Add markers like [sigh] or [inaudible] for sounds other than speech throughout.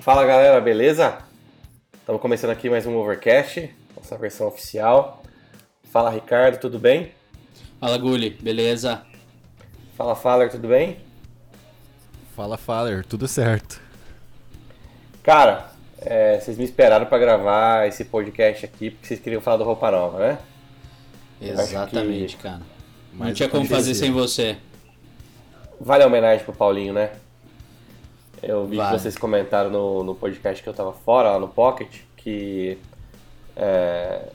Fala galera, beleza? Estamos começando aqui mais um Overcast, nossa versão oficial. Fala Ricardo, tudo bem? Fala Gulli, beleza? Fala Faller, tudo bem? Fala Faller, tudo certo. Cara, é, vocês me esperaram para gravar esse podcast aqui porque vocês queriam falar do Roupa Nova, né? Exatamente, que... cara. Não Mas tinha como fazer sem você. Vale a homenagem pro Paulinho, né? Eu vi que vocês comentaram no, no podcast que eu tava fora, lá no Pocket, que é,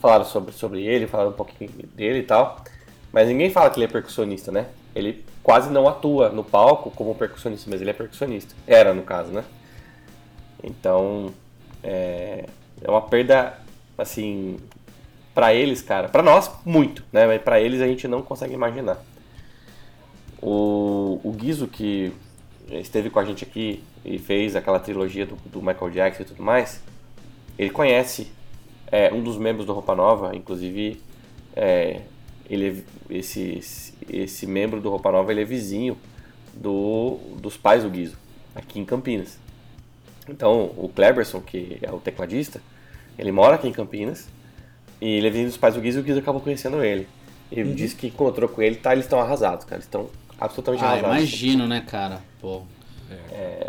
falaram sobre, sobre ele, falaram um pouquinho dele e tal. Mas ninguém fala que ele é percussionista, né? Ele quase não atua no palco como percussionista, mas ele é percussionista. Era, no caso, né? Então, é, é uma perda, assim, pra eles, cara. Pra nós, muito, né? Mas pra eles a gente não consegue imaginar. O, o Guizo, que esteve com a gente aqui e fez aquela trilogia do, do Michael Jackson e tudo mais, ele conhece é, um dos membros do Roupa Nova, inclusive é, ele é- esse, esse membro do Roupa Nova ele é vizinho do, dos pais do Guizo, aqui em Campinas. Então, o Kleberson, que é o tecladista, ele mora aqui em Campinas e ele é vizinho dos pais do Guizo e o Guizo acabou conhecendo ele. Ele Uhum. disse que encontrou com ele, tá, eles estão arrasados, cara, eles estão absolutamente Ah, imagino, né, cara? Pô.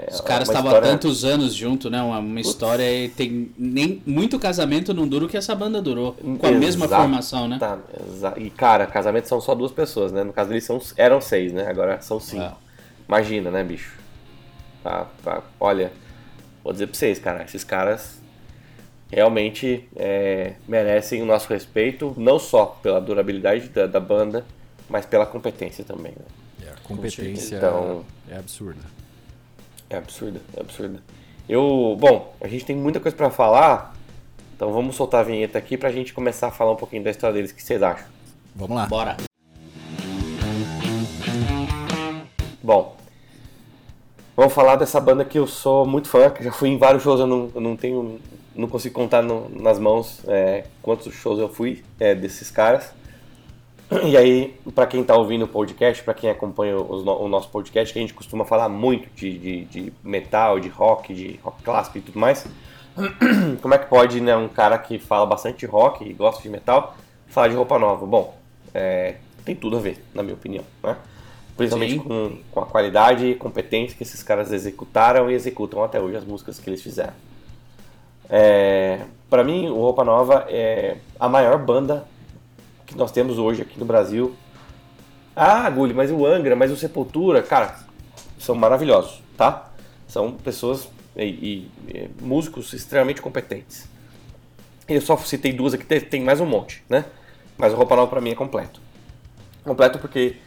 Os caras estavam história- há tantos anos junto, né? Uma, uma história e tem nem muito casamento não dura o que essa banda durou. Com a mesma Exato. formação, né? Tá, e cara, casamento são só duas pessoas, né? No caso deles são, eram seis, né? Agora são cinco. É. Imagina, né, bicho? Tá, tá, olha, vou dizer pra vocês, cara, esses caras realmente é, merecem o nosso respeito, não só pela durabilidade da, da banda, mas pela competência também, né? Competência Então- é absurda. É absurda, é absurda. Eu, bom, a gente tem muita coisa pra falar, então vamos soltar a vinheta aqui pra gente começar a falar um pouquinho da história deles. O que vocês acham? Vamos lá. Bora. Bom, vamos falar dessa banda que eu sou muito fã, que já fui em vários shows, eu não, eu não tenho, não consigo contar no- nas mãos é, quantos shows eu fui é, desses caras. E aí, pra quem tá ouvindo o podcast, pra quem acompanha o nosso podcast, que a gente costuma falar muito de, de, de metal, de rock, de rock clássico e tudo mais. [clears throat] Como é que pode, né, um cara que fala bastante de rock e gosta de metal, falar de roupa nova? Bom, é, tem tudo a ver, na minha opinião, né? Principalmente com, com a qualidade e competência que esses caras executaram e executam até hoje as músicas que eles fizeram. É, para mim, o Roupa Nova é a maior banda que nós temos hoje aqui no Brasil. Ah, Gulli, mas o Angra, mas o Sepultura, cara, são maravilhosos, tá? São pessoas e, e, músicos extremamente competentes. Eu só citei duas aqui, tem, tem mais um monte, né? Mas o Roupa Nova pra mim é completo. Completo porque,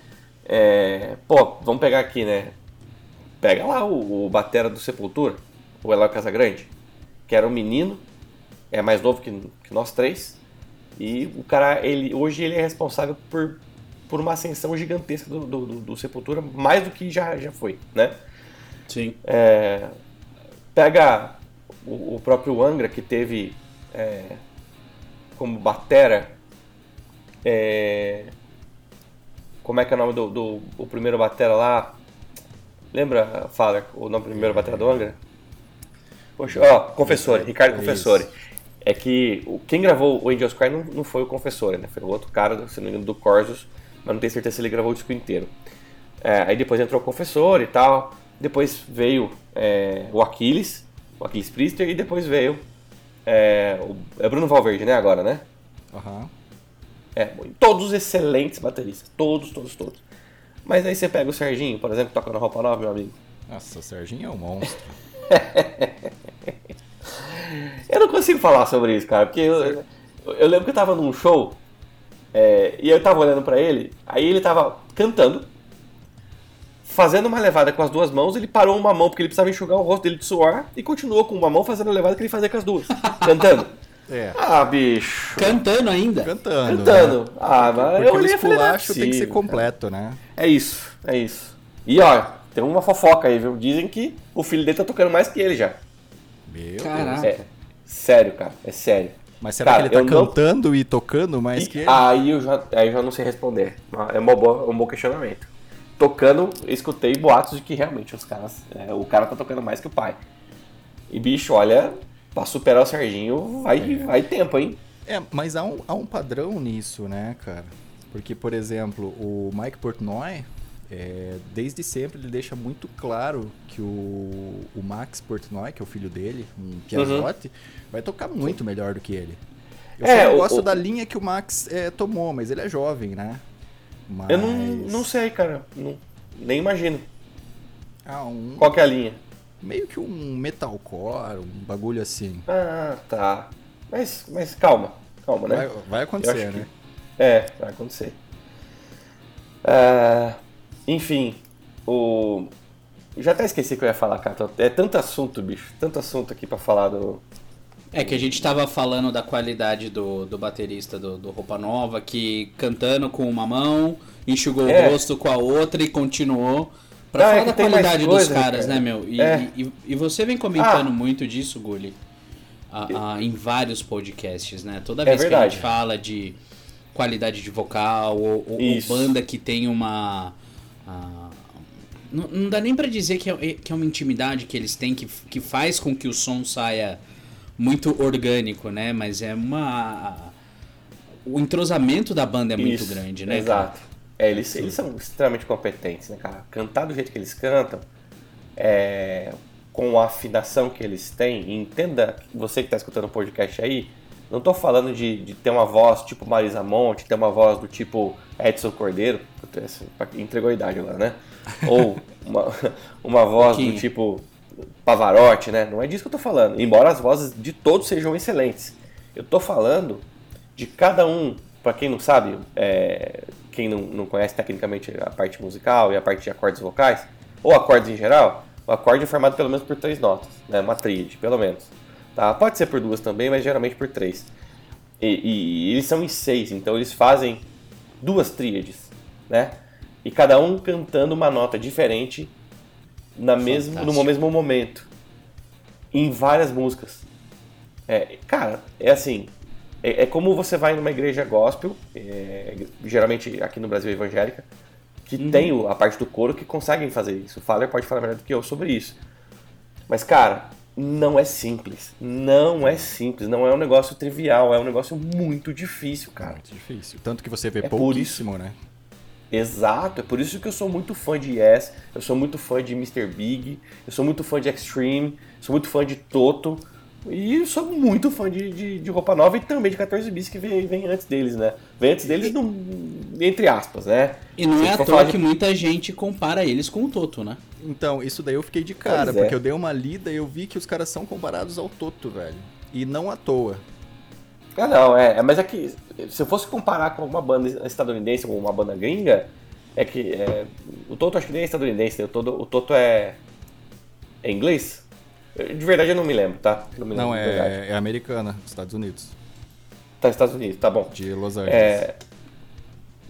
é, pô, vamos pegar aqui, né? Pega lá o, o batera do Sepultura, o Eloy Casagrande, que era um menino, é mais novo que, que nós três, e o cara, ele, hoje ele é responsável por, por uma ascensão gigantesca do, do, do- do Sepultura, mais do que já, já foi, né? Sim. É, pega o, o próprio Angra, que teve é, como batera. é, como é que é o nome do, do o primeiro batera lá? Lembra, Faller, o nome do primeiro batera do Angra? Poxa, ó, Confessore, Ricardo. Confessore. É que quem gravou o Angels Cry não, não foi o Confessore, né? Foi o outro cara, se não me engano, do Corsos, mas não tenho certeza se ele gravou o disco inteiro. É, aí depois entrou o Confessor e tal. Depois veio é, o Aquiles, o Aquiles Priester, e depois veio é, o é Bruno Valverde, né? Agora, né? Aham. É, todos excelentes bateristas. Todos, todos, todos. Mas aí você pega o Serginho, por exemplo, toca na roupa nova, meu amigo. Nossa, o Serginho é um monstro. [laughs] Eu não consigo falar sobre isso, cara, porque eu, eu lembro que eu tava num show é, e eu tava olhando pra ele, aí ele tava cantando, fazendo uma levada com as duas mãos, ele parou uma mão porque ele precisava enxugar o rosto dele de suor e continuou com uma mão fazendo a levada que ele fazia com as duas, [laughs] cantando. É. Ah, bicho. Cantando ainda. Cantando. Cantando. Né? Ah, mas Porque eu o olhei e falei, é esculacho tem que ser completo, né? É isso, é isso. E ó, tem uma fofoca aí, viu? Dizem que o filho dele tá tocando mais que ele já. Meu Caraca. Deus. É, sério, cara, é sério. Mas será Cara, que ele tá eu não- cantando e tocando mais E que ele? aí, eu já, aí eu já não sei responder. É uma boa, um bom questionamento. Tocando, eu escutei boatos de que realmente os caras. é, o cara tá tocando mais que o pai. E bicho, olha, pra superar o Serginho vai, vai tempo, hein? É, mas há um, há um padrão nisso, né, cara? Porque, por exemplo, o Mike Portnoy, é, desde sempre ele deixa muito claro que o, o Max Portnoy, que é o filho dele, um Piazotti, vai tocar muito melhor do que ele. Eu É, gosto o- da linha que o Max é, tomou, mas ele é jovem, né? Mas... Eu não, não sei, cara. Não- nem imagino. Ah, um, Qual que é a linha? meio que um metalcore, um bagulho assim. Ah, tá. Mas, mas calma, calma, né? Vai, vai acontecer, né? É, vai acontecer. Ah, enfim, o. Já até esqueci que eu ia falar, cara. É tanto assunto, bicho. Tanto assunto aqui pra falar do. É que a gente tava falando da qualidade do, do baterista do, do Roupa Nova, que cantando com uma mão, enxugou É. o rosto com a outra e continuou. Pra Não, é falar que da qualidade coisa, dos caras, cara. né, meu? E, É. e, e você vem comentando Ah. muito disso, Gulli, a- a- em vários podcasts, né? Toda É vez que a gente fala de qualidade de vocal ou, ou- banda que tem uma. Ah, não, não dá nem pra dizer que é, que é uma intimidade que eles têm que, que faz com que o som saia muito orgânico, né? Mas é uma. O entrosamento da banda é muito Isso, grande, né? Exato. É, eles, eles são extremamente competentes, né, cara? Cantar do jeito que eles cantam, é, com a afinação que eles têm, entenda, você que está escutando o podcast aí, não tô falando de, de ter uma voz tipo Marisa Monte, ter uma voz do tipo Edson Cordeiro, entregou a idade agora, né? [laughs] Ou uma, uma voz do Pouquinho. tipo Pavarotti, né? Não é disso que eu tô falando. Embora as vozes de todos sejam excelentes. Eu tô falando de cada um, para quem não sabe, é, quem não, não conhece tecnicamente a parte musical e a parte de acordes vocais, ou acordes em geral, o acorde é formado pelo menos por três notas, né? Uma tríade, pelo menos. Tá? Pode ser por duas também, mas geralmente por três. E, e eles são em seis, então eles fazem duas tríades, né? E cada um cantando uma nota diferente na mesmo, no mesmo momento. Em várias músicas. É, cara, é assim. É, é como você vai numa igreja gospel, é, geralmente aqui no Brasil evangélica, que tem o- a parte do coro que conseguem fazer isso. O Fowler pode falar melhor do que eu sobre isso. Mas, cara, não é simples. Não é simples. Não é um negócio trivial. É um negócio muito difícil, cara. Muito difícil. Tanto que você vê É por pouquíssimo, né? Exato, é por isso que eu sou muito fã de Yes, eu sou muito fã de Mr. Big, eu sou muito fã de Extreme, sou muito fã de Toto, e sou muito fã de, de, de Roupa Nova e também de 14 Bis, que vem, vem antes deles, né? Vem antes deles, no, entre aspas, né? E não Se é à toa de- que muita gente compara eles com o Toto, né? Então, isso daí eu fiquei de cara, Pois é. porque eu dei uma lida e eu vi que os caras são comparados ao Toto, velho. E não à toa. Ah, não, é, é, mas é que se eu fosse comparar com uma banda estadunidense ou uma banda gringa, é que é, o Toto acho que nem é estadunidense, né? o, Toto, o Toto é, é inglês? De verdade eu não me lembro, tá? Não me lembro Não, é, é americana, Estados Unidos. Tá, Estados Unidos, tá bom. De Los Angeles. É...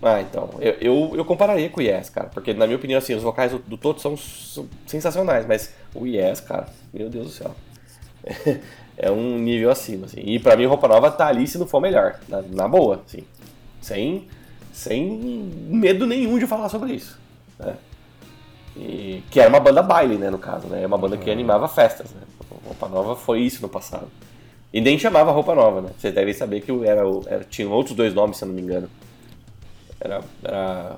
Ah, então. Eu, eu, eu compararia com o Yes, cara. Porque, na minha opinião, assim, os vocais do, do Toto são, são sensacionais. Mas o Yes, cara, meu Deus do céu. [laughs] É um nível acima, assim. E pra mim, Roupa Nova tá ali se não for melhor. Na, na boa, assim. Sem, sem medo nenhum de falar sobre isso. Né? E, que era uma banda baile, né, no caso, né? É uma banda que animava festas, né? Roupa Nova foi isso no passado. E nem chamava Roupa Nova, né? Vocês devem saber que era, era, tinha outros dois nomes, se eu não me engano. Era, era...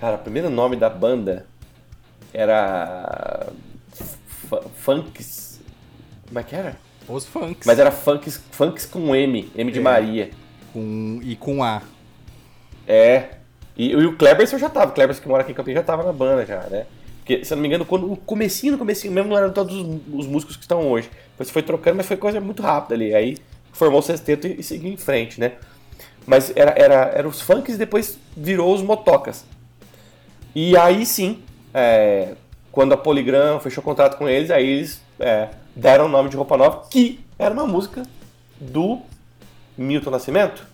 Cara, o primeiro nome da banda era... F- Funks... Como é que era? Os funks. Mas era Funks, funks com M, M de É. Maria. Com, e com A. É. E, e o Kleberson já tava, o Kleberson que mora aqui em Campinas já tava na banda já, né? Porque, se eu não me engano, quando o comecinho, no comecinho mesmo, não eram todos os, os músicos que estão hoje. Depois foi trocando, mas foi coisa muito rápida ali. Aí formou o sexteto e, e seguiu em frente, né? Mas era, era, era os funks e depois virou os motocas. E aí sim, é, quando a Polygram fechou contrato com eles, aí eles é, deram o nome de Roupa Nova, que era uma música do Milton Nascimento.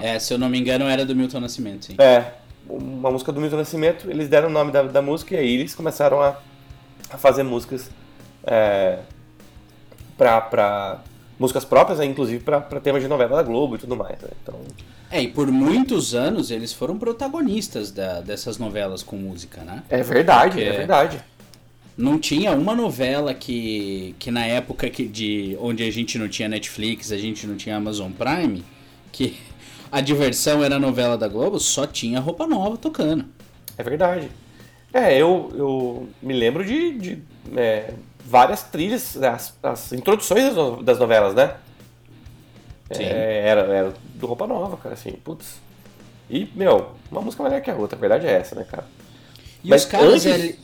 É, se eu não me engano, era do Milton Nascimento, sim. É, uma música do Milton Nascimento, eles deram o nome da, da música e aí eles começaram a, a fazer músicas é, pra, pra músicas próprias, né, inclusive pra temas de novela da Globo e tudo mais. né? Então, É, e por muitos anos eles foram protagonistas da- dessas novelas com música, né? é verdade, Porque- é verdade. Não tinha uma novela que, que na época que de onde a gente não tinha Netflix, a gente não tinha Amazon Prime, que a diversão era a novela da Globo, só tinha roupa nova tocando. É verdade. É, eu, eu me lembro de, de é, várias trilhas, as, as introduções das, das novelas, né? Sim. É, era, era do Roupa Nova, cara, assim, putz. E, meu, uma música melhor que a outra, a verdade é essa, né, cara? E Mas os caras. antes- ele-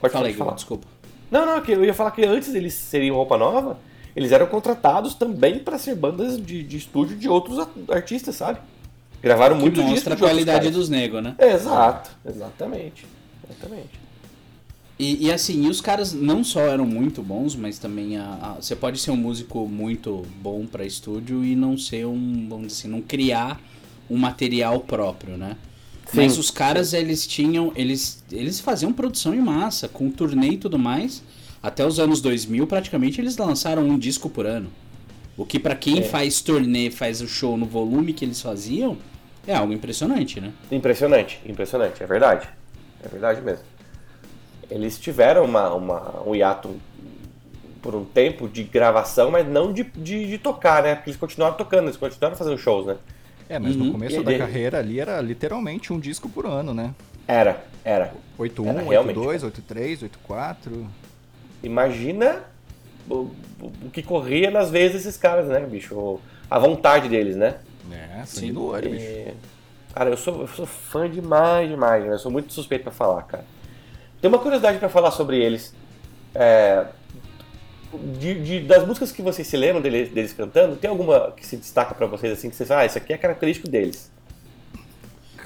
Pode Fala aí, falar. Desculpa. Não, não, eu ia falar que antes eles seriam Roupa Nova, eles eram contratados também para ser bandas de, de estúdio de outros artistas, sabe? Gravaram Que muito disco mostra a qualidade dos negros, né? Exato, exatamente. Exatamente. E, e assim, e os caras não só eram muito bons, mas também a, a- você pode ser um músico muito bom pra estúdio e não ser um, vamos dizer assim, não criar um material próprio, né? Sim. Mas os caras, eles tinham, eles, eles faziam produção em massa, com turnê e tudo mais. Até os anos 2000, praticamente, eles lançaram um disco por ano. O que pra quem É. faz turnê, faz o show no volume que eles faziam, é algo impressionante, né? Impressionante, impressionante, é verdade. É verdade mesmo. Eles tiveram uma, uma, um hiato por um tempo de gravação, mas não de, de, de tocar, né? Porque eles continuaram tocando, eles continuaram fazendo shows, né? É, mas Uhum. no começo E da ele- carreira ali era literalmente um disco por ano, né? Era, era. 81, Era realmente, 82, 83, 84. Imagina o, o- o que corria nas veias desses caras, né, bicho? A vontade deles, né? É, Sim. sangue no olho, bicho. Cara, eu sou, eu sou fã demais, demais. né? Eu sou muito suspeito pra falar, cara. Tem uma curiosidade pra falar sobre eles. É, de- de- das músicas que vocês se lembram deles, deles cantando, tem alguma que se destaca pra vocês assim que vocês ah, isso aqui é característico deles?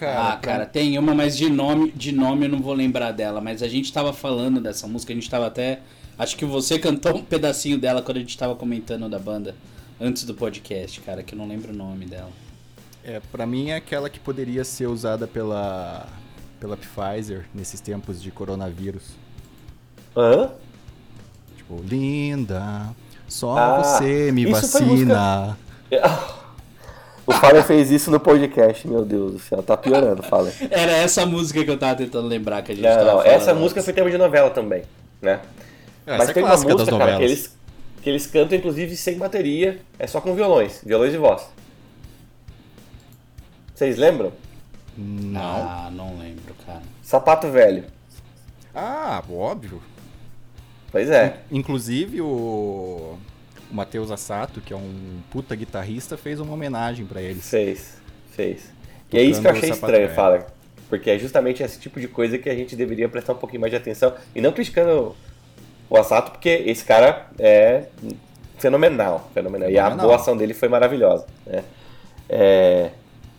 ah, cara, tem uma, mas de nome, de nome eu não vou lembrar dela. Mas a gente tava falando dessa música, a gente tava até. Acho que você cantou um pedacinho dela quando a gente tava comentando da banda antes do podcast, cara, que eu não lembro o nome dela. É, pra mim é aquela que poderia ser usada pela, pela Pfizer nesses tempos de coronavírus. Hã? Tipo, linda, só Ah, você me isso foi vacina. [laughs] O Fallen fez isso no podcast, meu Deus do céu, tá piorando, Fallen. Era essa música que eu tava tentando lembrar que a gente Não, tava não, falando essa antes. música foi tema de novela também, né? Essa Mas é tem uma música, das cara, novelas. que eles, que eles cantam, inclusive, sem bateria, é só com violões, violões e voz. Vocês lembram? Não. Ah, não lembro, cara. Sapato Velho. Ah, óbvio. Pois é. Inclusive o, o Matheus Assato, que é um puta guitarrista, fez uma homenagem pra eles. Fez, fez. E é isso que eu achei estranho, velho. fala. Porque é justamente esse tipo de coisa que a gente deveria prestar um pouquinho mais de atenção. E não criticando o Assato, porque esse cara é fenomenal. Fenomenal. E a Fenomenal. boa ação dele foi maravilhosa. Né? É...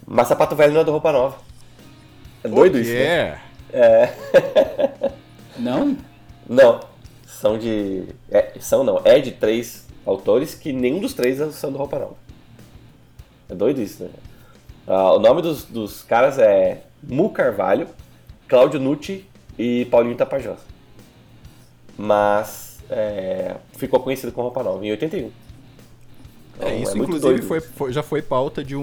Mas Sapato Velho não é do Roupa Nova. É doido isso, né? é? [laughs] Não? Não. São de. é, são não. É de três autores que nenhum dos três são do Roupa Nova. É doido isso, né? Ah, o nome dos, dos caras é Mu Carvalho, Cláudio Nucci e Paulinho Tapajós. Mas é, ficou conhecido com Roupa Nova em 81. Então, É, isso muito inclusive foi, foi- já foi pauta de um,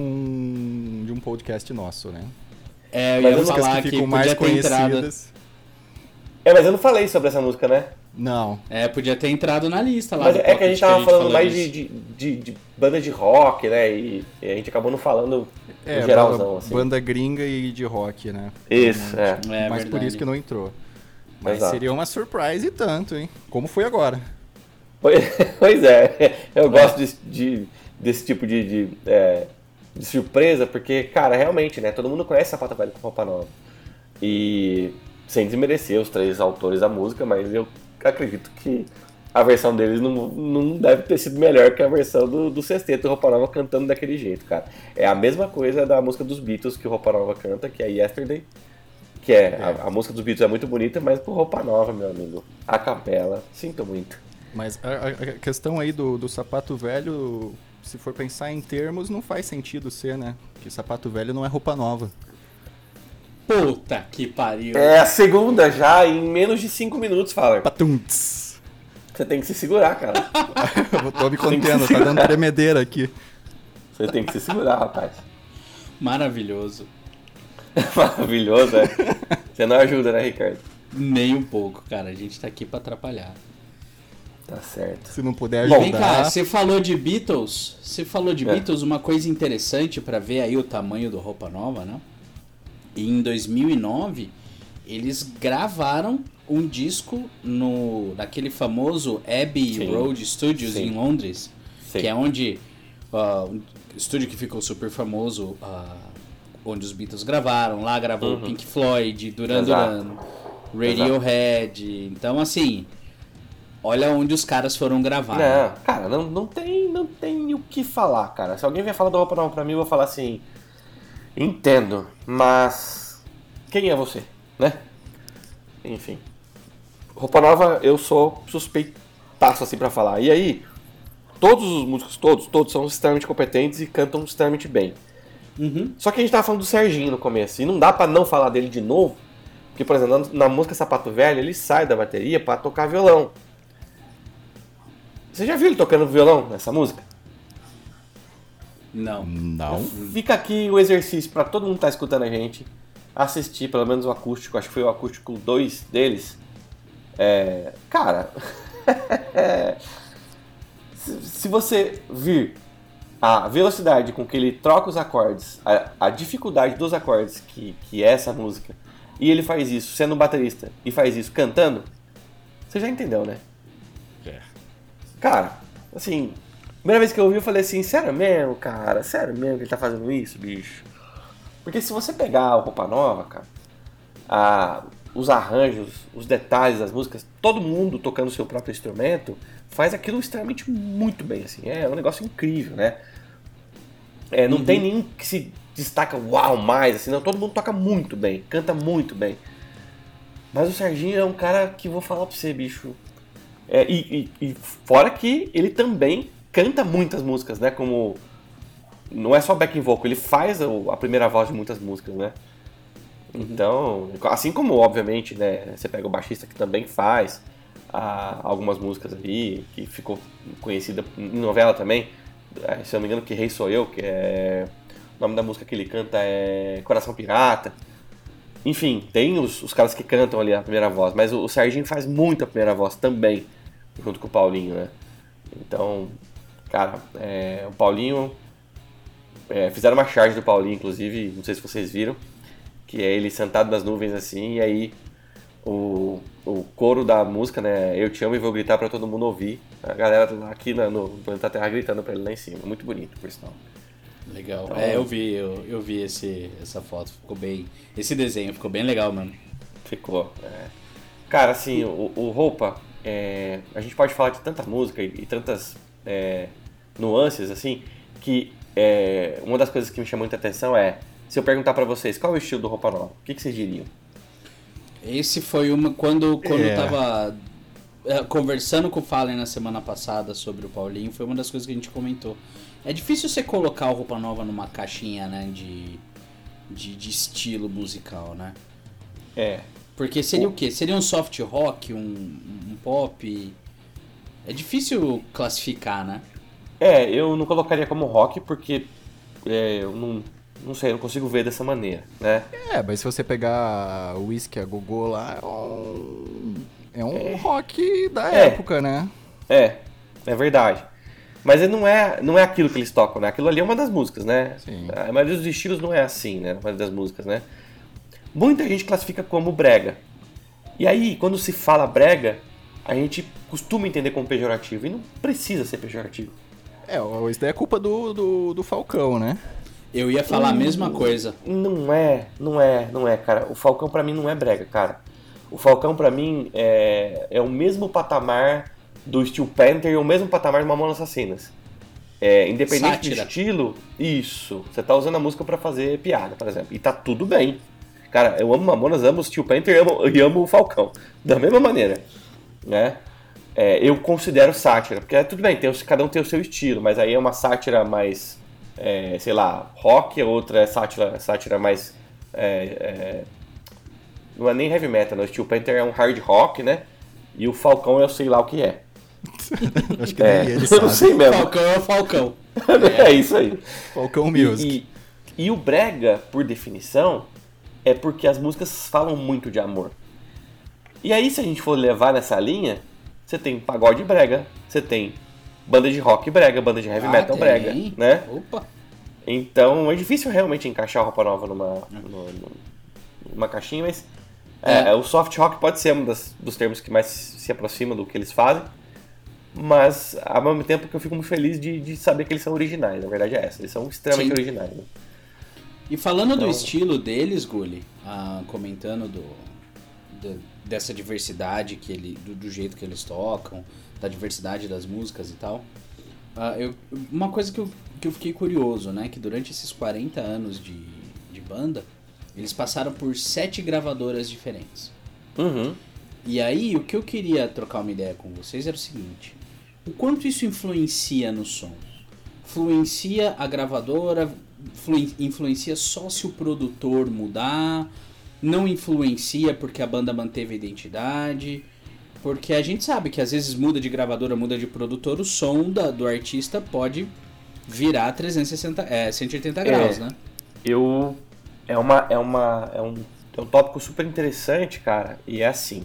de um podcast nosso, né? É, eu Mas ia músicas falar que que, ficam podia mais conhecidas. É, mas eu não falei sobre essa música, né? Não. É, podia ter entrado na lista lá. Mas é que a gente tava falando falou mais disso. de, de, de, de banda de rock, né? E, e a gente acabou não falando É, no geralzão, banda, assim. banda gringa e de rock, né? Isso, é. É, Mas por isso que não entrou. Mas Exato. seria uma surprise e tanto, hein? Como foi agora. Pois, [laughs] pois é, eu gosto de, de- desse tipo de, de, é, surpresa, porque, cara, realmente, né? Todo mundo conhece Sapata Velho com Roupa Nova. E sem desmerecer os três autores da música, mas eu acredito que a versão deles não, não deve ter sido melhor que a versão do, do Sexteto Roupa Nova cantando daquele jeito, cara. É a mesma coisa da música dos Beatles que o Roupa Nova canta, que é Yesterday. Que é, A, a música dos Beatles é muito bonita, mas com roupa nova, meu amigo. A capela, sinto muito. Mas a, a- a questão aí do, do sapato velho, se for pensar em termos, não faz sentido ser, né? Que sapato velho não é roupa nova. Puta que pariu. É a segunda já, em menos de 5 minutos, fala. Patunts! Você tem que se segurar, cara. [laughs] Eu tô me contendo, tá dando tremedeira aqui. Você tem que se segurar, rapaz. Maravilhoso. [laughs] Maravilhoso, é. Você não ajuda, né, Ricardo? Nem um pouco, cara. A gente tá aqui pra atrapalhar. Tá certo. Se não puder Bom, ajudar. Vem cá, você falou de Beatles. Você falou de É. Beatles, uma coisa interessante pra ver aí o tamanho do Roupa Nova, né? E em 2009, eles gravaram um disco no naquele famoso Abbey Sim. Road Studios Sim. em Londres, Sim. que é onde ah, um estúdio que ficou super famoso, ah, onde os Beatles gravaram. Lá gravou Uhum. Pink Floyd, Duran. Duran, Radiohead. Então assim, olha onde os caras foram gravar. né? Não, cara, não, não, tem, não tem o que falar, cara. Se alguém vier falar do Roupa Nova pra mim, eu vou falar assim. Entendo, mas. Quem é você, né? Enfim. Roupa Nova, eu sou suspeitaço assim pra falar. E aí, todos os músicos, todos, todos são extremamente competentes e cantam extremamente bem. Uhum. Só que a gente tava falando do Serginho no começo, e não dá pra não falar dele de novo, porque, por exemplo, na, na música Sapato Velho, ele sai da bateria pra tocar violão. Você já viu ele tocando violão nessa música? Não. Não. Fica aqui o exercício pra todo mundo que tá escutando a gente assistir, pelo menos o acústico, acho que foi o acústico 2 deles. É, cara, [laughs] se, se você vir a velocidade com que ele troca os acordes, a, a dificuldade dos acordes que, que é essa música, e ele faz isso sendo um baterista e faz isso cantando, você já entendeu, né? Cara, assim, primeira vez que eu ouvi eu falei assim, sério mesmo, cara, sério mesmo que ele tá fazendo isso, bicho? Porque se você pegar o Roupa Nova, cara, a- os arranjos, os detalhes das músicas, todo mundo tocando o seu próprio instrumento, faz aquilo extremamente muito bem, assim, é um negócio incrível, né? É, não tem nenhum que se destaca uau mais, assim, não, todo mundo toca muito bem, canta muito bem. Mas o Serginho é um cara que vou falar pra você, bicho. É, e, e- e fora que ele também canta muitas músicas, né? Como. Não é só backing vocal, ele faz a primeira voz de muitas músicas, né? Então, assim como, obviamente, né, você pega o baixista que também faz ah, algumas músicas ali, que ficou conhecida em novela também, eh, se eu não me engano, que Rei Sou Eu, que é. O nome da música que ele canta é Coração Pirata. Enfim, tem os, os caras que cantam ali a primeira voz, mas o, o Serginho faz muito a primeira voz também, junto com o Paulinho, né? Então, cara, é, o Paulinho. é, fizeram uma charge do Paulinho, inclusive, não sei se vocês viram, que é ele sentado nas nuvens assim, e aí o, o coro da música, né? Eu te amo e vou gritar pra todo mundo ouvir. A galera lá aqui na- no Planeta Terra gritando pra ele lá em cima. Muito bonito, por sinal. Legal. Então- É, eu vi, eu, eu vi esse, essa foto, ficou bem. Esse desenho ficou bem legal, mano. Ficou. é. Cara, assim, o, o Roupa, é, a gente pode falar de tanta música e, e tantas é, nuances, assim, que é, uma das coisas que me chama muita atenção é, se eu perguntar pra vocês qual é o estilo do Roupa Nova, o que, que vocês diriam? Esse foi uma. Quando, quando É. eu tava é, conversando com o Fallen na semana passada sobre o Paulinho, foi uma das coisas que a gente comentou. É difícil você colocar o Roupa Nova numa caixinha, né? De, de, de estilo musical, né? É, Porque seria o quê? Seria um soft rock, um, um pop? É difícil classificar, né? é, eu não colocaria como rock porque é, eu não, não sei, eu não consigo ver dessa maneira, né? É, mas se você pegar o Whisky a Gogô lá, é um, é um rock da É. época, né? É, é verdade. Mas ele não é, não é aquilo que eles tocam, né? Aquilo ali é uma das músicas, né? Sim. A maioria dos estilos não é assim, né? A maioria das músicas, né? Muita gente classifica como brega. E aí, quando se fala brega, a gente costuma entender como pejorativo. E não precisa ser pejorativo. É, isso daí é culpa do, do, do Falcão, né? Eu ia falar a mesma coisa. Não é, não é, não é, cara. O Falcão pra mim não é brega, cara. O Falcão pra mim é, é o mesmo patamar do Steel Panther e o mesmo patamar de Mamonas Assassinas. É, independente Sátira. do estilo, isso. Você tá usando a música pra fazer piada, por exemplo. E tá tudo bem. Cara, eu amo Mamonas, amo o Steel Panther e amo, e amo o Falcão. Da mesma maneira. Né? É, eu considero sátira, porque é, tudo bem, tem, cada um tem o seu estilo, mas aí é uma sátira mais, é, sei lá, rock, a outra é sátira, sátira mais. é, é, não é nem heavy metal, né? o Steel Panther é um hard rock, né? E o Falcão eu sei lá o que é. [laughs] Acho que É, ele [laughs] eu não sabe. sei mesmo. Falcão é o Falcão. [laughs] é isso aí. Falcão Music. E, e, e o brega, por definição, é porque as músicas falam muito de amor. E aí, se a gente for levar nessa linha, você tem pagode brega, você tem banda de rock brega, banda de heavy Ah, metal tem. brega, né? Opa! Então é difícil realmente encaixar a roupa nova numa, no- numa caixinha, mas é, É. o soft rock pode ser um das- dos termos que mais se aproxima do que eles fazem. Mas ao mesmo tempo que eu fico muito feliz de, de saber que eles são originais, na verdade é essa, eles são extremamente Sim. originais. né? E falando do Então- estilo deles, Gulli, ah, comentando do, do- dessa diversidade que ele, do, do jeito que eles tocam, da diversidade das músicas e tal, ah, eu, uma coisa que eu, que eu fiquei curioso, né, que durante esses 40 anos de, de banda, eles passaram por sete gravadoras diferentes. Uhum. E aí, o que eu queria trocar uma ideia com vocês era o seguinte: o quanto isso influencia no som? Influencia a gravadora? Influencia só se o produtor mudar? Não influencia porque a banda manteve a identidade? Porque a gente sabe que às vezes muda de gravadora, muda de produtor, o som da- do artista pode virar 360, é, 180 graus, né? Eu. É, uma, é, uma, é, um, é um tópico super interessante, cara, e é assim.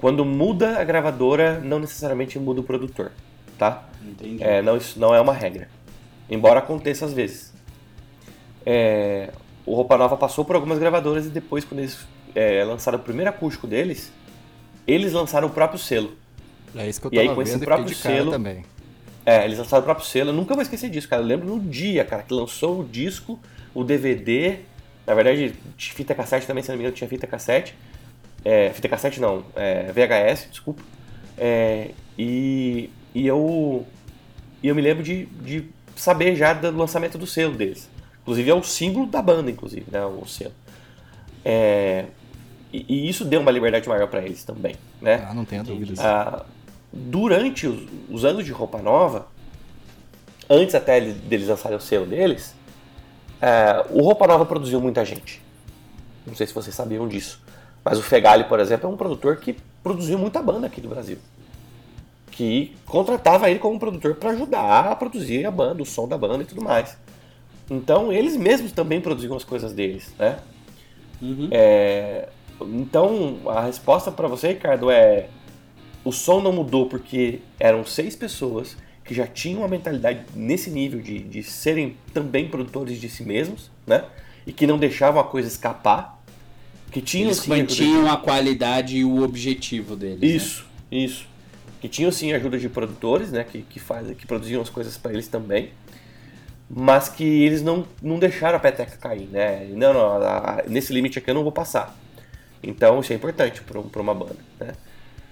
Quando muda a gravadora, não necessariamente muda o produtor, tá? Entendi. É, não, isso não é uma regra. Embora aconteça às vezes. É, o Roupa Nova passou por algumas gravadoras e depois, quando eles é, lançaram o primeiro acústico deles, eles lançaram o próprio selo. É isso que eu E aí, tava com esse próprio selo- também. É, eles lançaram o próprio selo. Eu nunca vou esquecer disso, cara. Eu lembro no dia, cara, que lançou o disco, o DVD. Na verdade, fita cassete também, se não me engano, tinha fita cassete. É, fita cassete não, é, VHS, desculpa. É, e, e eu e eu me lembro de, de saber já do lançamento do selo deles. Inclusive é o símbolo da banda, inclusive, né, o selo. É, e, e isso deu uma liberdade maior para eles também, né? Ah, não tenha dúvidas. Ah, durante os, os anos de roupa nova, antes até ele- deles lançarem o selo deles, ah, o Roupa Nova produziu muita gente. Não sei se vocês sabiam disso. Mas o Fegali, por exemplo, é um produtor que produziu muita banda aqui do Brasil. Que contratava ele como produtor para ajudar a produzir a banda, o som da banda e tudo mais. Então eles mesmos também produziam as coisas deles, né? Uhum. É, então, a resposta para você, Ricardo, é: o som não mudou porque eram seis pessoas que já tinham uma mentalidade nesse nível de, de serem também produtores de si mesmos, né? E que não deixavam a coisa escapar. Que tinham Eles sim mantinham a qualidade e o objetivo deles. né? Isso, isso. Que tinham sim ajuda de produtores, né? Que, que, faz, que produziam as coisas para eles também. Mas que eles não, não deixaram a peteca cair, né? Não, não, a- a- nesse limite aqui eu não vou passar. Então isso é importante para uma banda, né?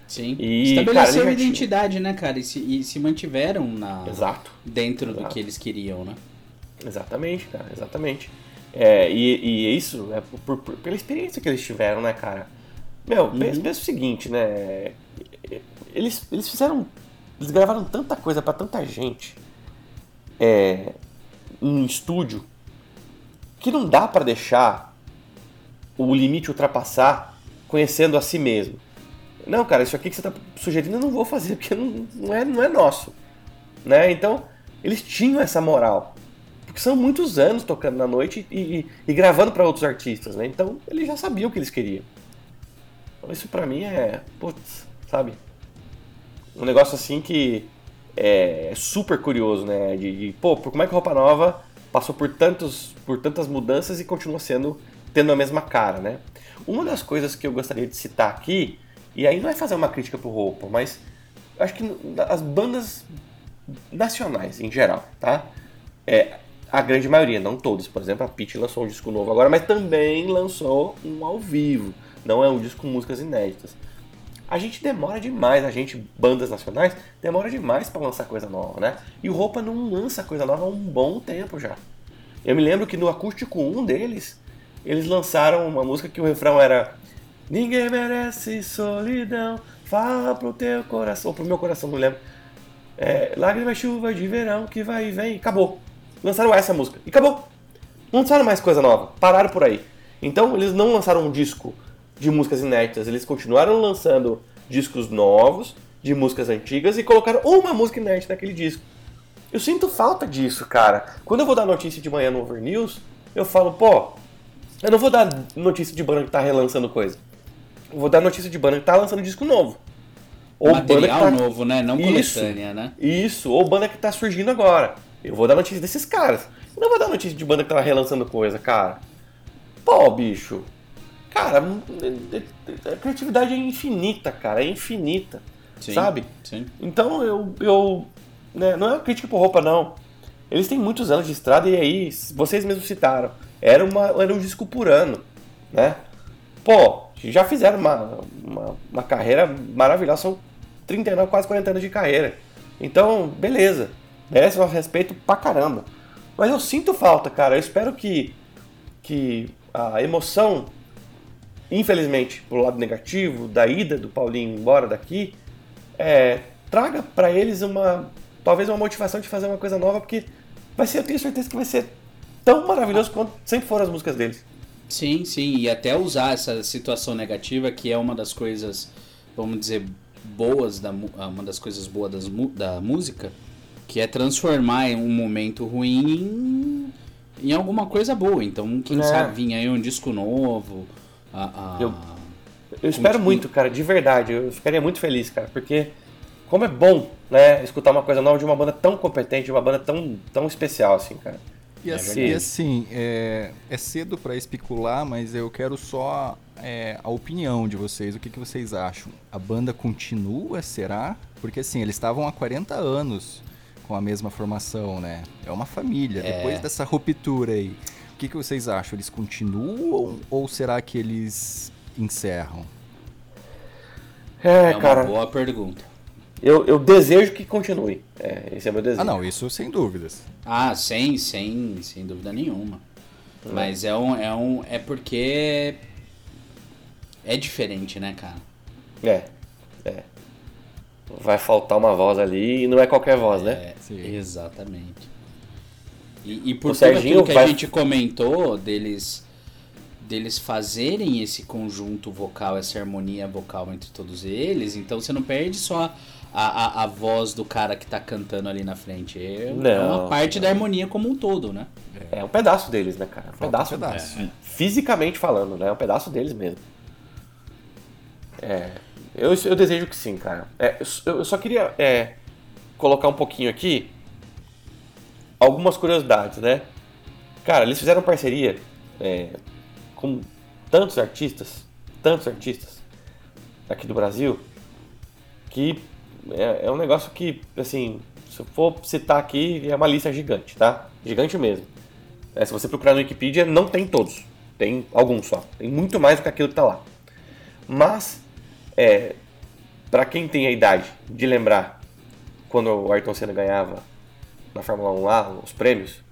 Sim. E, Estabeleceram cara, ele já a identidade, né, cara? E se, e se mantiveram na, Exato. dentro do Exato. que eles queriam, né? Exatamente, cara, exatamente. É, e, e isso é por- por- pela experiência que eles tiveram, né, cara? Meu, pensa, pensa o seguinte, né? Eles, eles fizeram. Eles gravaram tanta coisa pra tanta gente é, em estúdio que não dá pra deixar o limite ultrapassar conhecendo a si mesmo. Não, cara, isso aqui que você tá sugerindo eu não vou fazer porque não, não, é, não é nosso. Né? Então, eles tinham essa moral. Porque são muitos anos tocando na noite e, e- e gravando para outros artistas, né? Então, eles já sabiam o que eles queriam. Então, isso pra mim é, putz, sabe? Um negócio assim que é, super curioso, né? De, de, pô, como é que Roupa Nova passou por, tantos, por tantas mudanças e continua sendo, tendo a mesma cara, né? Uma das coisas que eu gostaria de citar aqui, e aí não é fazer uma crítica pro Roupa, mas acho que as bandas nacionais em geral, tá? É, a grande maioria, não todas. Por exemplo, a Pitty lançou um disco novo agora, mas também lançou um ao vivo. Não é um disco com músicas inéditas. A gente demora demais, a gente, bandas nacionais, demora demais pra lançar coisa nova, né? E o Roupa não lança coisa nova há um bom tempo já. Eu me lembro que no acústico 1 deles, eles lançaram uma música que o refrão era Ninguém merece solidão, fala pro teu coração, ou pro meu coração, não lembro. É, Lágrima chuva de verão que vai e vem. Acabou. Lançaram essa música. E acabou. Não lançaram mais coisa nova. Pararam por aí. Então eles não lançaram um disco de músicas inéditas. Eles continuaram lançando discos novos, de músicas antigas, e colocaram uma música inédita naquele disco. Eu sinto falta disso, cara. Quando eu vou dar notícia de manhã no Over News, eu falo, pô, eu não vou dar notícia de banda que tá relançando coisa. vou dar notícia de banda que tá lançando disco novo. Ou Material banda que tá... novo, né? Não isso, coletânea, né? Isso, ou banda que tá surgindo agora. Eu vou dar notícia desses caras. Eu não vou dar notícia de banda que tá relançando coisa, cara. Pô, bicho. Cara, a criatividade é infinita, cara. É infinita. Sim, sabe? Sim. Então eu. eu né, não é uma crítica por roupa, não. Eles têm muitos anos de estrada e aí, vocês mesmos citaram, era, uma, era um disco por ano, né? Pô, já fizeram uma, uma, uma carreira maravilhosa, são 39, quase 40 anos de carreira. Então, beleza, merece nosso respeito pra caramba. Mas eu sinto falta, cara. Eu espero que, que a emoção, infelizmente, pro lado negativo, da ida do Paulinho embora daqui, é, traga para eles uma talvez uma motivação de fazer uma coisa nova, porque vai ser, eu tenho certeza que vai ser tão maravilhoso quanto sempre foram as músicas deles. Sim, sim, e até usar essa situação negativa, que é uma das coisas, vamos dizer, boas, da, uma das coisas boas das, da música, que é transformar um momento ruim em, em alguma coisa boa. Então, quem é. sabe vir aí um disco novo. A, a... Eu, eu espero muito, cara, de verdade. Eu ficaria muito feliz, cara, porque como é bom, né, escutar uma coisa nova de uma banda tão competente, de uma banda tão, tão especial, assim, cara. E é assim, e assim é, é cedo para especular, mas eu quero só é, a opinião de vocês. O que, que vocês acham? A banda continua, será? Porque assim, eles estavam há 40 anos com a mesma formação, né? É uma família. É. Depois dessa ruptura aí, que, que vocês acham? Eles continuam ou será que eles encerram? É, é uma cara. boa pergunta. Eu, eu desejo que continue. É, esse é meu desejo. Ah, não, isso sem dúvidas. Ah, sem, sem, sem dúvida nenhuma. É. Mas é um, é um. É porque. É diferente, né, cara? É. É. Vai faltar uma voz ali e não é qualquer voz, né? é, né? Exatamente. E, e por o tudo Serginho aquilo que vai... a gente comentou deles deles fazerem esse conjunto vocal, essa harmonia vocal entre todos eles, então você não perde só a, a, a voz do cara que tá cantando ali na frente. É, não, é uma parte não. da harmonia como um todo, né? É um pedaço deles, né, cara? Um pedaço, um pedaço. É. Fisicamente falando, né? É um pedaço deles mesmo. É, eu, eu desejo que sim, cara. É, eu, eu, só queria é, colocar um pouquinho aqui algumas curiosidades, né? Cara, eles fizeram parceria é, com tantos artistas, tantos artistas aqui do Brasil, que é, é um negócio que, assim, se eu for citar aqui, é uma lista gigante, tá? Gigante mesmo. É, se você procurar no Wikipedia, não tem todos. Tem alguns só. Tem muito mais do que aquilo que tá lá. Mas, é, para quem tem a idade de lembrar quando o Ayrton Senna ganhava na Fórmula 1 lá, os prêmios,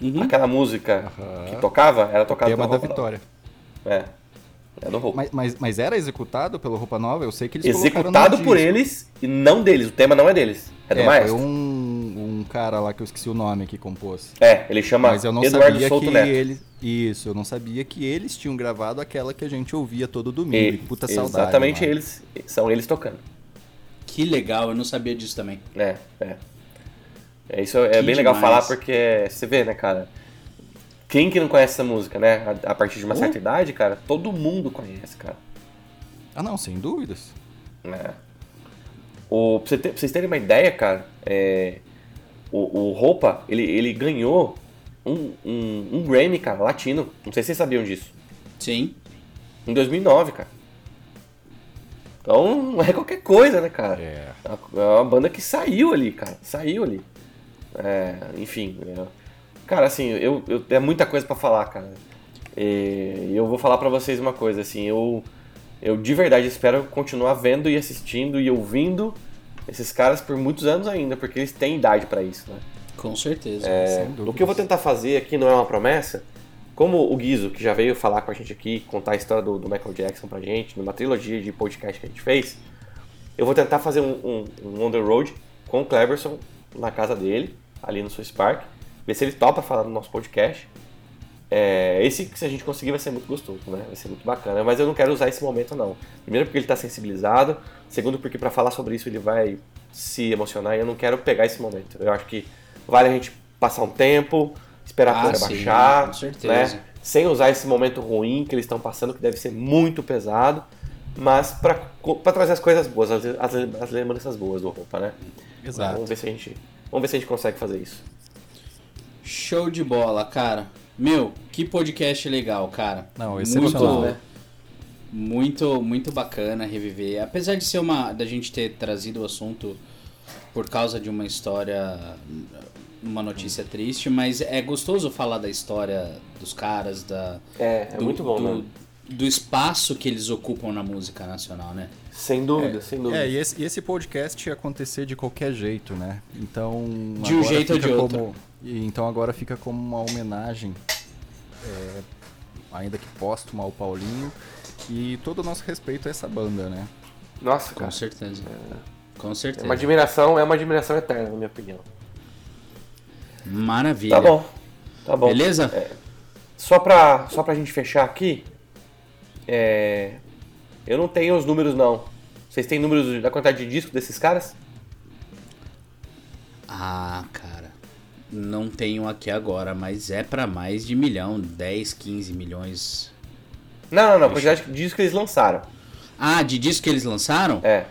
uhum. aquela música uhum. que tocava, era tocada Tema da vitória. É, é do Roupa. Mas, mas, mas, era executado pelo Roupa Nova? Eu sei que eles Executado por eles e não deles. O tema não é deles. É do é, maestro. Foi um, um cara lá que eu esqueci o nome que compôs. É, ele chama mas eu não Eduardo sabia Souto que Neto. Ele, isso, eu não sabia que eles tinham gravado aquela que a gente ouvia todo domingo. E, puta saudade. Exatamente eles. São eles tocando. Que legal, eu não sabia disso também. É, é. É isso é que bem demais. legal falar porque você vê, né, cara? Quem que não conhece essa música, né? A, a partir de uma uh. certa idade, cara, todo mundo conhece, cara. Ah, não, sem dúvidas. É. O, pra, você ter, pra vocês terem uma ideia, cara, é, o, o Roupa, ele, ele ganhou um, um, um Grammy, cara, latino. Não sei se vocês sabiam disso. Sim. Em 2009, cara. Então, não é qualquer coisa, né, cara? É. É uma banda que saiu ali, cara. Saiu ali. É, enfim, é, Cara, assim, eu, eu é muita coisa para falar, cara. E eu vou falar para vocês uma coisa, assim, eu, eu de verdade espero continuar vendo e assistindo e ouvindo esses caras por muitos anos ainda, porque eles têm idade para isso, né? Com certeza. É, o que eu vou tentar fazer aqui não é uma promessa, como o Guizo, que já veio falar com a gente aqui, contar a história do, do Michael Jackson pra gente, numa trilogia de podcast que a gente fez, eu vou tentar fazer um, um, um on the road com o Cleverson na casa dele, ali no Swiss Park, ver se ele topa falar no nosso podcast. É, esse, se a gente conseguir, vai ser muito gostoso, né? Vai ser muito bacana. Mas eu não quero usar esse momento, não. Primeiro, porque ele está sensibilizado. Segundo, porque para falar sobre isso ele vai se emocionar. E eu não quero pegar esse momento. Eu acho que vale a gente passar um tempo, esperar a coisa baixar. Com certeza. Né? Sem usar esse momento ruim que eles estão passando, que deve ser muito pesado. mas pra trazer as coisas boas, as, as, as lembranças boas do roupa, né? Exato. Vamos ver se a gente, vamos ver se a gente consegue fazer isso. Show de bola, cara. Meu, que podcast legal, cara. Não, muito, excepcional. né? muito, muito bacana reviver. Apesar de ser uma, da gente ter trazido o assunto por causa de uma história, uma notícia triste, mas é gostoso falar da história dos caras, da É, é do, muito bom, do, mano. Do espaço que eles ocupam na música nacional, né? Sem dúvida, sem dúvida. É, e esse, e esse podcast ia acontecer de qualquer jeito, né? Então. De um jeito ou de como- outro. e então agora fica como uma homenagem, é, ainda que póstuma ao Paulinho, e todo o nosso respeito a essa banda, né? Nossa, Com cara. certeza. Com É certeza. uma admiração, é uma admiração eterna, na minha opinião. Maravilha. Tá bom. Tá bom. Beleza? Só pra, só pra gente fechar aqui, é, eu não tenho os números não. Vocês têm números da quantidade de discos desses caras? Ah, cara. Não tenho aqui agora, mas é pra mais de milhão, 10, 15 milhões. Não, não, não. A quantidade de discos que eles lançaram. Ah, de disco que eles lançaram? É.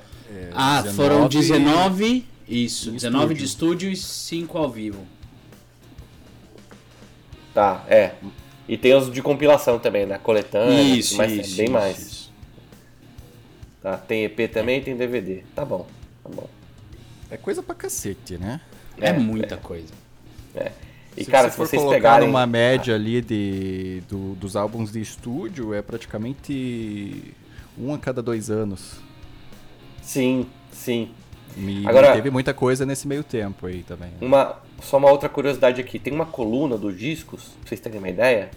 ah, 19 foram 19. Isso, em 19 de estúdio. estúdio e 5 ao vivo. Tá, é. E tem os de compilação também, né? Coletânea, isso, mas isso. bem isso, mais. isso. Tá, tem EP também, tem DVD. Tá bom, tá bom. É coisa pra cacete, né? É, É, muita coisa. É. E se cara, você se for vocês colocar pegarem. numa média ali de, do- dos álbuns de estúdio, é praticamente um a cada dois anos. Sim, sim. Me, Agora- teve muita coisa nesse meio tempo aí também. né? Uma, só uma outra curiosidade aqui. Tem uma coluna dos discos, pra vocês terem uma ideia.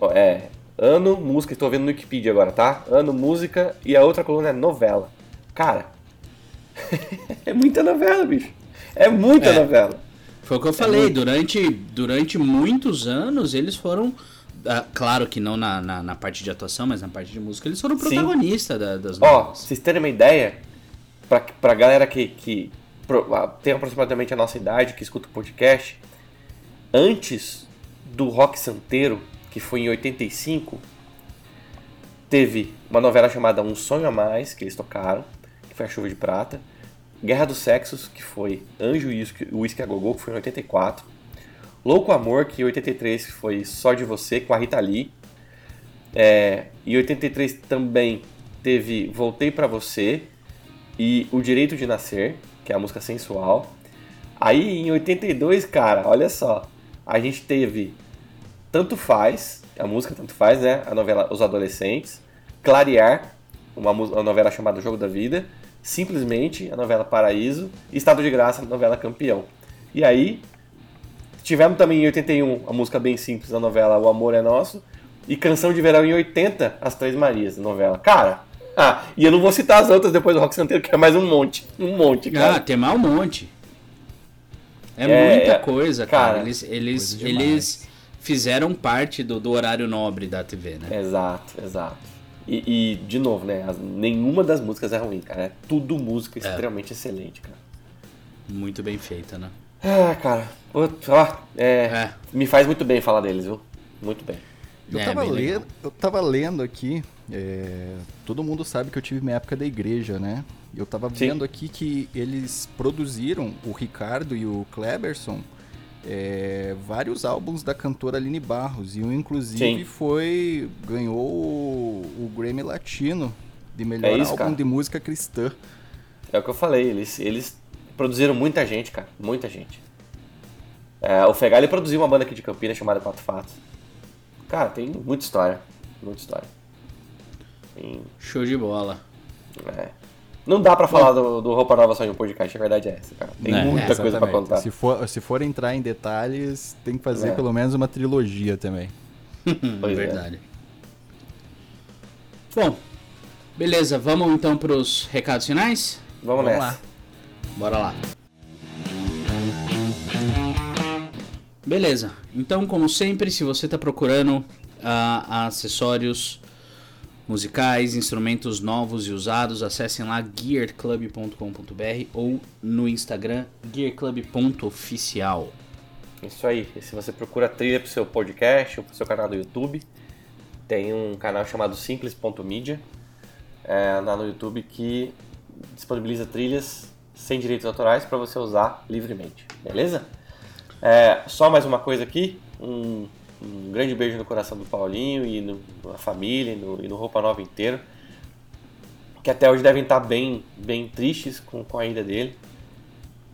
Ó, É. Ano, música, estou vendo no Wikipedia agora, tá? Ano, música e a outra coluna é novela. Cara, [laughs] é muita novela, bicho. É muita É. novela. Foi o que eu falei, durante, durante muitos anos eles foram. ah, claro que não na, na, na parte de atuação, mas na parte de música, eles foram protagonistas da- das Ó, pra novelas. vocês terem uma ideia, pra, pra galera que, que tem aproximadamente a nossa idade, que escuta o podcast, antes do Rock Santeiro, que foi em 85, teve uma novela chamada Um Sonho a Mais, que eles tocaram, que foi a Chuva de Prata, Guerra dos Sexos, que foi Anjo e Whisky- a Gogô, que foi em 84, Louco Amor, que em 83 foi Só de Você, com a Rita Lee, é, em 83 também teve Voltei Pra Você e O Direito de Nascer, que é a música sensual. Aí em 82, cara, olha só, a gente teve Tanto Faz, a música Tanto Faz, né? A novela Os Adolescentes, Clarear, uma, uma novela chamada Jogo da Vida, Simplesmente, a novela Paraíso, e Estado de Graça, a novela Campeão. E aí, tivemos também em 81 a música bem simples da novela O Amor é Nosso, e Canção de Verão em 80, As Três Marias, novela. Cara, ah, e eu não vou citar as outras depois do Rock Santeiro, que é mais um monte, um monte, Ah, cara. tem mais um monte. É, É, muita é, coisa, cara. cara, Eles, eles, eles fizeram parte do, do horário nobre da TV, né? Exato, exato. E, e, de novo, né? as- nenhuma das músicas é ruim, cara. É tudo música extremamente excelente, cara. Muito bem feita, né? Ah, cara. putz, ó, é, É. Me faz muito bem falar deles, viu? Muito bem. Eu, É, tava lendo, eu tava lendo aqui, é, todo mundo sabe que eu tive minha época da igreja, né? Eu tava Sim. vendo aqui que eles produziram, o Ricardo e o Kleberson, é, vários álbuns da cantora Aline Barros. E um, inclusive, Sim. foi. ganhou o, o Grammy Latino de melhor É isso, álbum cara. de música cristã. É o que eu falei, eles, eles produziram muita gente, cara. Muita gente. É, o Fegali produziu uma banda aqui de Campinas chamada Quatro Fatos. Cara, tem muita história. Muita história. Show de bola. é. Não dá pra falar do, do Roupa Nova só em um podcast, a verdade é essa, cara. Tem É, muita coisa pra Exatamente. contar. Se for, se for entrar em detalhes, tem que fazer É. pelo menos uma trilogia também. [laughs] Pois é. Verdade. Bom, beleza. Vamos então pros recados finais? Vamos, Vamos nessa. lá. Bora lá. Beleza. Então, como sempre, se você está procurando ah, acessórios musicais, instrumentos novos e usados, acessem lá gearclub.com.br ou no Instagram gearclub.oficial. Isso aí. E se você procura trilha pro seu podcast ou pro seu canal do YouTube, tem um canal chamado simples.media. é, lá no YouTube que disponibiliza trilhas sem direitos autorais para você usar livremente, beleza? É, só mais uma coisa aqui, um, um, grande beijo no coração do Paulinho e no, na família e no, e no Roupa Nova inteiro, que até hoje devem estar bem, bem tristes com, com a ida dele.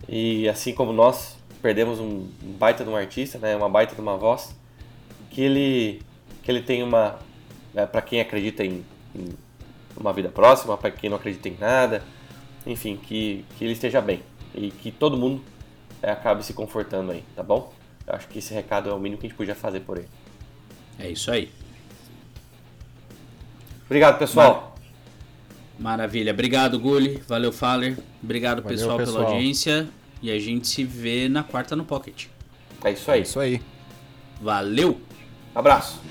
E assim como nós perdemos um baita de um artista, né, uma baita de uma voz, que ele, que ele tem uma, né, para quem acredita em, em uma vida próxima, para quem não acredita em nada, enfim, que, que ele esteja bem e que todo mundo é, acabe se confortando aí, tá bom? Eu acho que esse recado é o mínimo que a gente podia fazer por ele. É isso aí. Obrigado, pessoal. Maravilha. Obrigado, Gulli. Valeu, Faller. Obrigado, Valeu, pessoal, pessoal, pela audiência. E a gente se vê na quarta no Pocket. É isso aí. É isso aí. Valeu. Abraço.